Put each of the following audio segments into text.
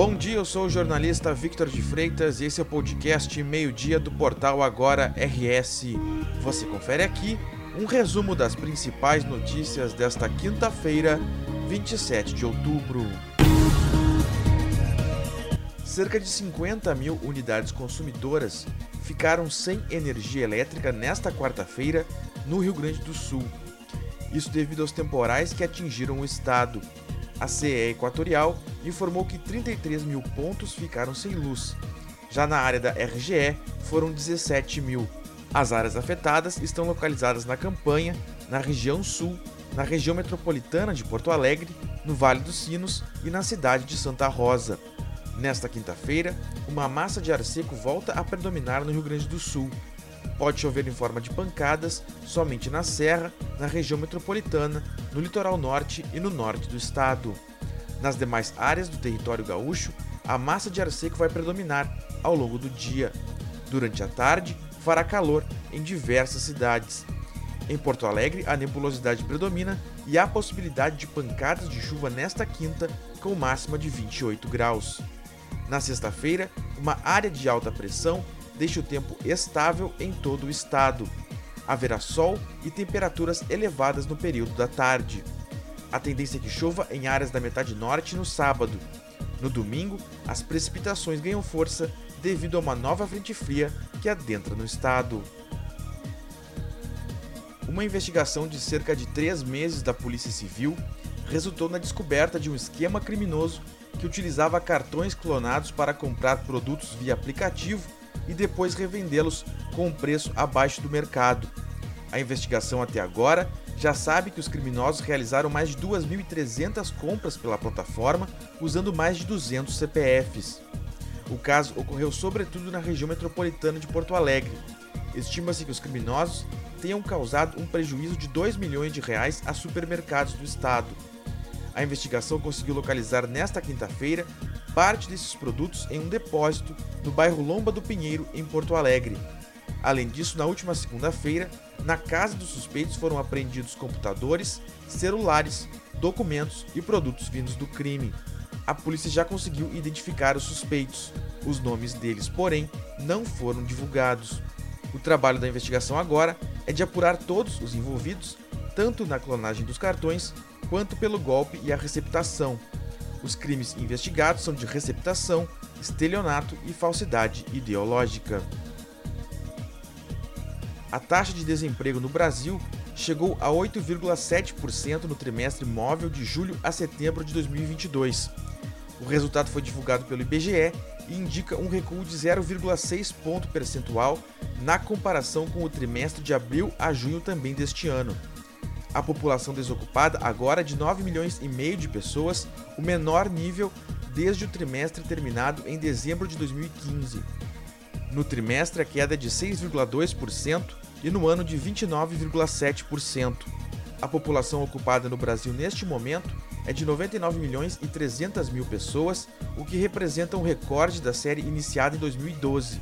Bom dia, eu sou o jornalista Victor de Freitas e esse é o podcast Meio-Dia do portal Agora RS. Você confere aqui um resumo das principais notícias desta quinta-feira, 27 de outubro. Cerca de 50 mil unidades consumidoras ficaram sem energia elétrica nesta quarta-feira no Rio Grande do Sul. Isso devido aos temporais que atingiram o estado. A CE Equatorial informou que 33 mil pontos ficaram sem luz. Já na área da RGE, foram 17 mil. As áreas afetadas estão localizadas na Campanha, na região sul, na região metropolitana de Porto Alegre, no Vale dos Sinos e na cidade de Santa Rosa. Nesta quinta-feira, uma massa de ar seco volta a predominar no Rio Grande do Sul. Pode chover em forma de pancadas somente na Serra, na região metropolitana, no litoral norte e no norte do estado. Nas demais áreas do território gaúcho, a massa de ar seco vai predominar ao longo do dia. Durante a tarde, fará calor em diversas cidades. Em Porto Alegre, a nebulosidade predomina e há possibilidade de pancadas de chuva nesta quinta, com máxima de 28 graus. Na sexta-feira, uma área de alta pressão deixa o tempo estável em todo o estado. Haverá sol e temperaturas elevadas no período da tarde. A tendência é que chova em áreas da metade norte no sábado. No domingo, as precipitações ganham força devido a uma nova frente fria que adentra no estado. Uma investigação de cerca de três meses da Polícia Civil resultou na descoberta de um esquema criminoso que utilizava cartões clonados para comprar produtos via aplicativo e depois revendê-los com um preço abaixo do mercado. A investigação até agora já sabe que os criminosos realizaram mais de 2.300 compras pela plataforma usando mais de 200 CPFs. O caso ocorreu sobretudo na região metropolitana de Porto Alegre. Estima-se que os criminosos tenham causado um prejuízo de 2 milhões de reais a supermercados do estado. A investigação conseguiu localizar nesta quinta-feira parte desses produtos em um depósito no bairro Lomba do Pinheiro, em Porto Alegre. Além disso, na última segunda-feira, na casa dos suspeitos foram apreendidos computadores, celulares, documentos e produtos vindos do crime. A polícia já conseguiu identificar os suspeitos. Os nomes deles, porém, não foram divulgados. O trabalho da investigação agora é de apurar todos os envolvidos, tanto na clonagem dos cartões quanto pelo golpe e a receptação. Os crimes investigados são de receptação, estelionato e falsidade ideológica. A taxa de desemprego no Brasil chegou a 8,7% no trimestre móvel de julho a setembro de 2022. O resultado foi divulgado pelo IBGE e indica um recuo de 0,6 ponto percentual na comparação com o trimestre de abril a junho também deste ano. A população desocupada agora é de 9 milhões e meio de pessoas, o menor nível desde o trimestre terminado em dezembro de 2015. No trimestre, a queda é de 6,2% e no ano de 29,7%. A população ocupada no Brasil neste momento é de 99 milhões e 300 mil pessoas, o que representa um recorde da série iniciada em 2012.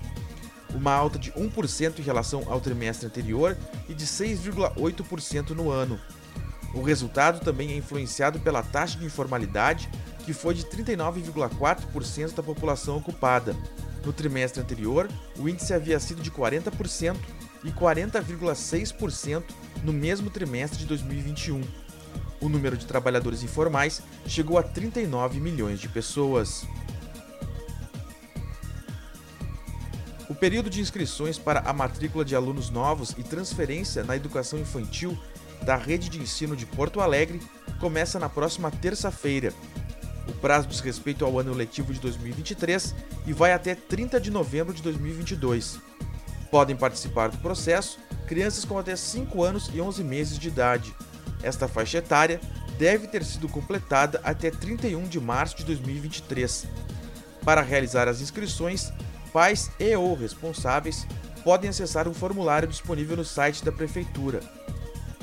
Uma alta de 1% em relação ao trimestre anterior e de 6,8% no ano. O resultado também é influenciado pela taxa de informalidade, que foi de 39,4% da população ocupada. No trimestre anterior, o índice havia sido de 40% e 40,6% no mesmo trimestre de 2021. O número de trabalhadores informais chegou a 39 milhões de pessoas. Período de inscrições para a matrícula de alunos novos e transferência na educação infantil da rede de ensino de Porto Alegre começa na próxima terça-feira. O prazo diz respeito ao ano letivo de 2023 e vai até 30 de novembro de 2022. Podem participar do processo crianças com até 5 anos e 11 meses de idade. Esta faixa etária deve ter sido completada até 31 de março de 2023. Para realizar as inscrições, pais e ou responsáveis podem acessar um formulário disponível no site da Prefeitura.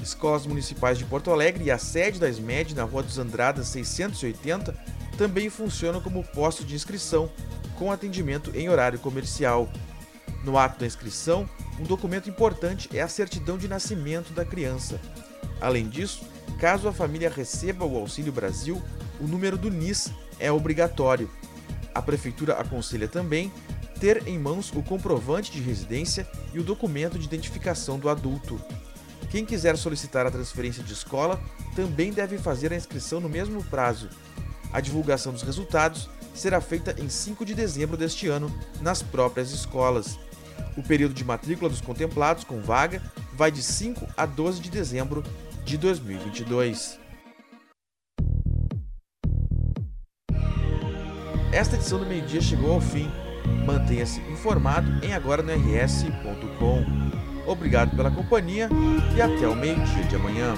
Escolas Municipais de Porto Alegre e a sede da SMED na Rua dos Andradas 680 também funcionam como posto de inscrição, com atendimento em horário comercial. No ato da inscrição, um documento importante é a certidão de nascimento da criança. Além disso, caso a família receba o Auxílio Brasil, o número do NIS é obrigatório. A Prefeitura aconselha também ter em mãos o comprovante de residência e o documento de identificação do adulto. Quem quiser solicitar a transferência de escola também deve fazer a inscrição no mesmo prazo. A divulgação dos resultados será feita em 5 de dezembro deste ano nas próprias escolas. O período de matrícula dos contemplados com vaga vai de 5 a 12 de dezembro de 2022. Esta edição do meio-dia chegou ao fim. Mantenha-se informado em agora no rs.com. Obrigado pela companhia e até o meio-dia de amanhã.